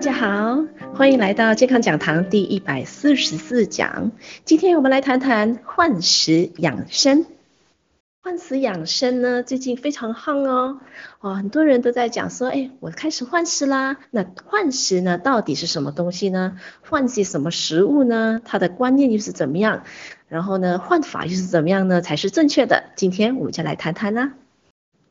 大家好，欢迎来到健康讲堂第一百四十四讲。今天我们来谈谈换食养生。换食养生呢，最近非常夯哦。哦，很多人都在讲说，哎，我开始换食啦。那换食呢，到底是什么东西呢？换些什么食物呢？它的观念又是怎么样？然后呢，换法又是怎么样呢？才是正确的。今天我们就来谈谈啦。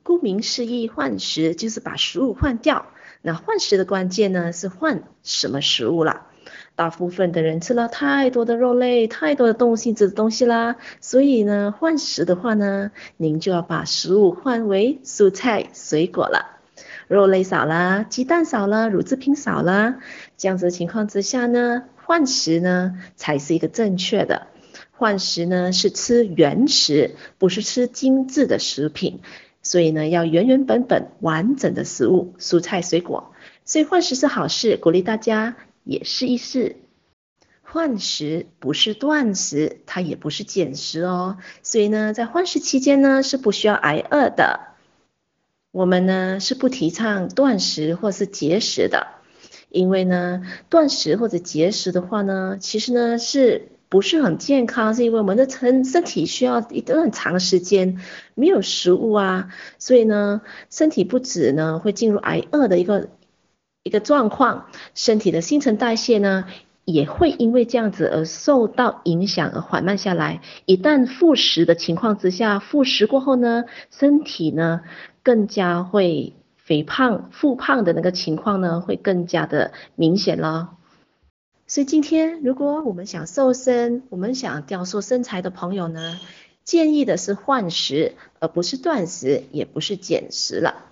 顾名思义，换食就是把食物换掉。那换食的关键呢，是换什么食物啦？大部分的人吃了太多的肉类、太多的动物性质的东西啦，所以呢，换食的话呢，您就要把食物换为蔬菜、水果了。肉类少了，鸡蛋少了，乳制品少了，这样子的情况之下呢，换食呢才是一个正确的。换食呢是吃原食，不是吃精致的食品。所以呢，要原原本本完整的食物，蔬菜水果。所以换食是好事，鼓励大家也试一试。换食不是断食，它也不是减食哦。所以呢，在换食期间呢，是不需要挨饿的。我们呢是不提倡断食或是节食的，因为呢，断食或者节食的话呢，其实呢是。不是很健康，是因为我们的身身体需要一段长时间没有食物啊，所以呢，身体不止呢会进入挨饿的一个一个状况，身体的新陈代谢呢也会因为这样子而受到影响而缓慢下来。一旦复食的情况之下，复食过后呢，身体呢更加会肥胖、复胖的那个情况呢会更加的明显了。所以今天，如果我们想瘦身，我们想雕塑身材的朋友呢，建议的是换食，而不是断食，也不是减食了。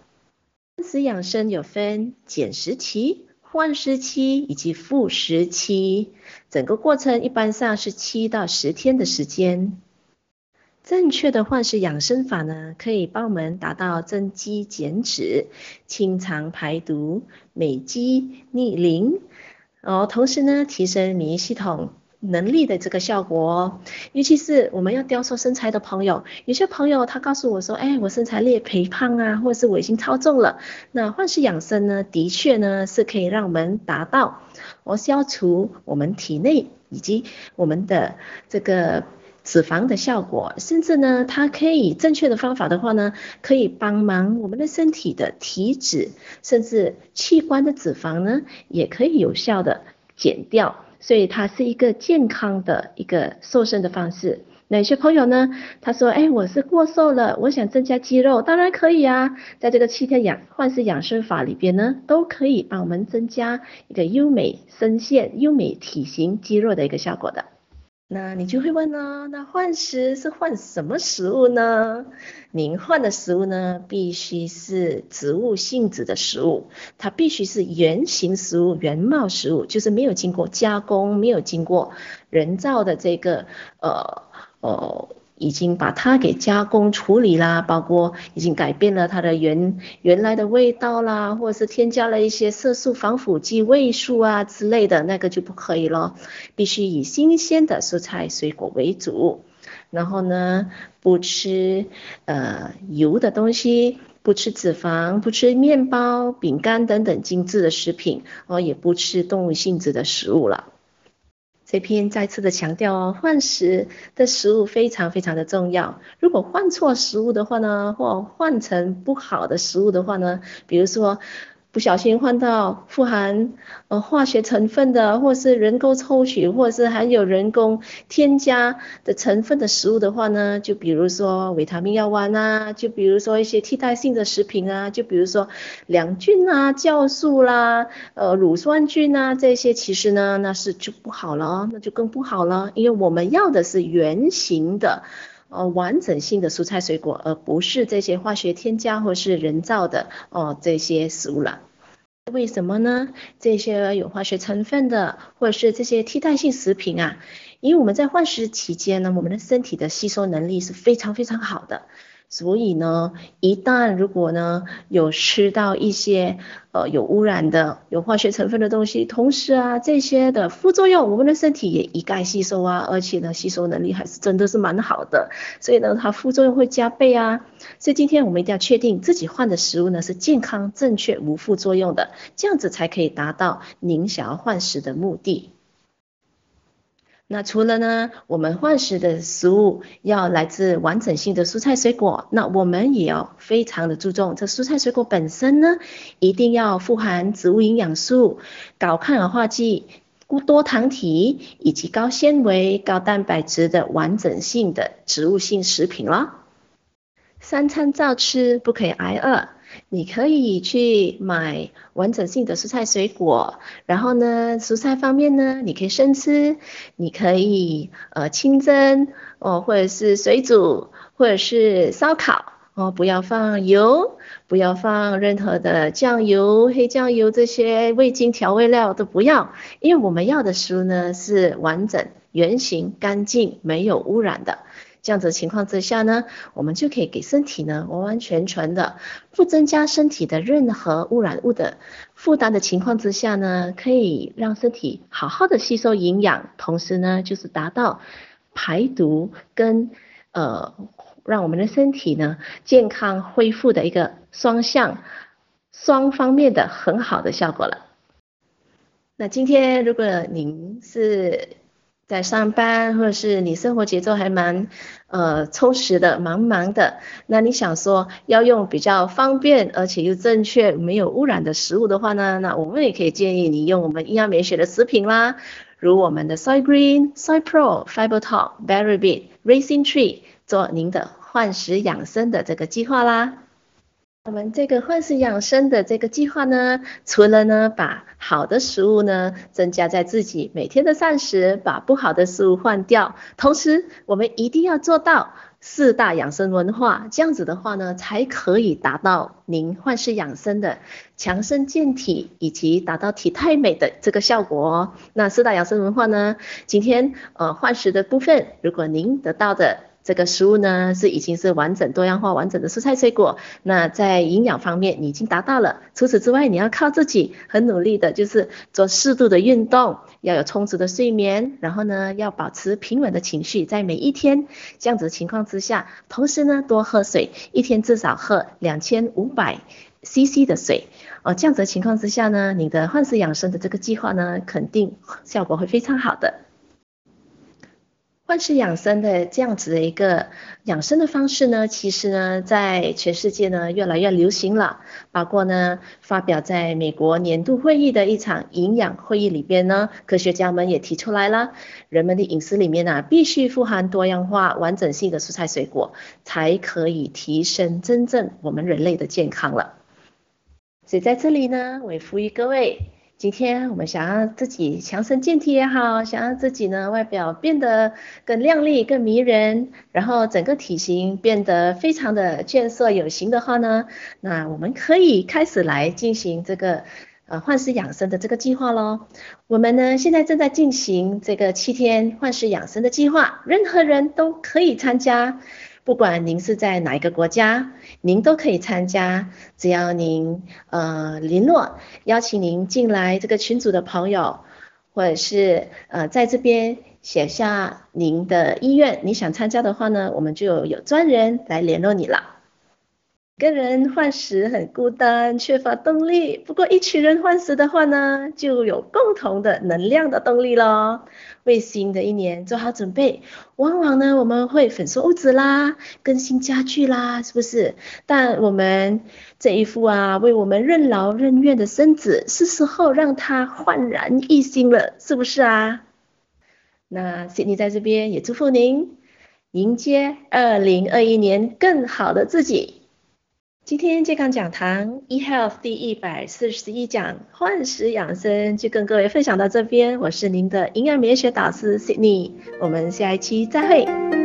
换食养生有分减食期、换食期以及复食期，整个过程一般上是七到十天的时间。正确的换食养生法呢，可以帮我们达到增肌减脂、清肠排毒、美肌逆龄。哦，同时呢，提升免疫系统能力的这个效果哦，尤其是我们要雕塑身材的朋友，有些朋友他告诉我说，哎，我身材略肥胖啊，或者是我已经超重了，那换食养生呢，的确呢是可以让我们达到，我消除我们体内以及我们的这个。脂肪的效果，甚至呢，它可以正确的方法的话呢，可以帮忙我们的身体的体脂，甚至器官的脂肪呢，也可以有效的减掉。所以它是一个健康的一个瘦身的方式。那有些朋友呢，他说，哎，我是过瘦了，我想增加肌肉，当然可以啊，在这个七天养换式养生法里边呢，都可以帮我们增加一个优美身线、优美体型、肌肉的一个效果的。那你就会问呢，那换食是换什么食物呢？您换的食物呢，必须是植物性质的食物，它必须是原形食物、原貌食物，就是没有经过加工、没有经过人造的这个呃呃。已经把它给加工处理啦，包括已经改变了它的原原来的味道啦，或者是添加了一些色素、防腐剂、味素啊之类的，那个就不可以咯。必须以新鲜的蔬菜水果为主，然后呢，不吃呃油的东西，不吃脂肪，不吃面包、饼干等等精致的食品，哦，也不吃动物性质的食物了。这篇再次的强调哦，换食的食物非常非常的重要。如果换错食物的话呢，或换成不好的食物的话呢，比如说。不小心换到富含呃化学成分的，或是人工抽取，或者是含有人工添加的成分的食物的话呢，就比如说维他命药丸啊，就比如说一些替代性的食品啊，就比如说两菌啊、酵素啦、呃乳酸菌啊这些，其实呢那是就不好了，那就更不好了，因为我们要的是原型的。哦，完整性的蔬菜水果，而不是这些化学添加或是人造的哦、这些食物了。为什么呢？这些有化学成分的，或者是这些替代性食品啊，因为我们在换食期间呢，我们的身体的吸收能力是非常非常好的，所以呢，一旦如果呢有吃到一些呃有污染的、有化学成分的东西，同时啊这些的副作用，我们的身体也一概吸收啊，而且呢吸收能力还是真的是蛮好的，所以呢它副作用会加倍啊。所以今天我们一定要确定自己换的食物呢是健康、正确、无副作用的，这样子才可以达到您想要换食的目的。那除了呢，我们换食的食物要来自完整性的蔬菜水果，那我们也要非常的注重这蔬菜水果本身呢，一定要富含植物营养素、高抗氧化剂、多糖体以及高纤维、高蛋白质的完整性的植物性食品了。三餐照吃，不可以挨饿。你可以去买完整性的蔬菜水果，然后呢，蔬菜方面呢，你可以生吃，你可以呃清蒸哦，或者是水煮，或者是烧烤哦，不要放油，不要放任何的酱油、黑酱油这些味精调味料都不要，因为我们要的食物呢是完整、原型、干净、没有污染的。这样子情况之下呢，我们就可以给身体呢完完全全的不增加身体的任何污染物的负担的情况之下呢，可以让身体好好的吸收营养，同时呢就是达到排毒跟呃让我们的身体呢健康恢复的一个双向双方面的很好的效果了。那今天如果您是在上班，或者是你生活节奏还蛮呃充实的，忙忙的，那你想说要用比较方便而且又正确、没有污染的食物的话呢，那我们也可以建议你用我们营养美学的食品啦，如我们的 Soy Green、Soy Pro、Fiber Talk、Berry Beet、Racing Tree 做您的换食养生的这个计划啦。我们这个焕食养生的这个计划呢，除了呢把好的食物呢增加在自己每天的膳食，把不好的食物换掉，同时我们一定要做到四大养生文化，这样子的话呢，才可以达到您焕食养生的强身健体以及达到体态美的这个效果哦。那四大养生文化呢，今天呃焕食的部分，如果您得到的。这个食物呢是已经是完整多样化完整的蔬菜水果，那在营养方面你已经达到了。除此之外，你要靠自己很努力的，就是做适度的运动，要有充足的睡眠，然后呢要保持平稳的情绪，在每一天这样子的情况之下，同时呢多喝水，一天至少喝两千五百 CC 的水。哦，这样子的情况之下呢，你的焕食养生的这个计划呢，肯定效果会非常好的。焕食养生的这样子的一个养生的方式呢，其实呢，在全世界呢越来越流行了。包括呢，发表在美国年度会议的一场营养会议里边呢，科学家们也提出来了，人们的饮食里面呢，必须富含多样化、完整性的蔬菜水果，才可以提升真正我们人类的健康了。所以在这里呢，我也呼吁各位。今天我们想让自己强身健体也好，想让自己呢外表变得更靓丽、更迷人，然后整个体型变得非常的健硕有型的话呢，那我们可以开始来进行这个呃焕食养生的这个计划喽。我们呢现在正在进行这个七天焕食养生的计划，任何人都可以参加。不管您是在哪一个国家，您都可以参加。只要您呃联络，邀请您进来这个群组的朋友，或者是呃在这边写下您的意愿，你想参加的话呢，我们就有专人来联络你了。一个人换食很孤单，缺乏动力。不过一群人换食的话呢，就有共同的能量的动力咯。为新的一年做好准备。往往呢，我们会粉刷屋子啦，更新家具啦，是不是？但我们这一副啊，为我们任劳任怨的身子，是时候让它焕然一新了，是不是啊？那 Sydney 在这边也祝福您，迎接二零二一年更好的自己。今天健康讲堂 eHealth 第一百四十一讲换食养生就跟各位分享到这边，我是您的营养美学导师 Sydney，我们下一期再会。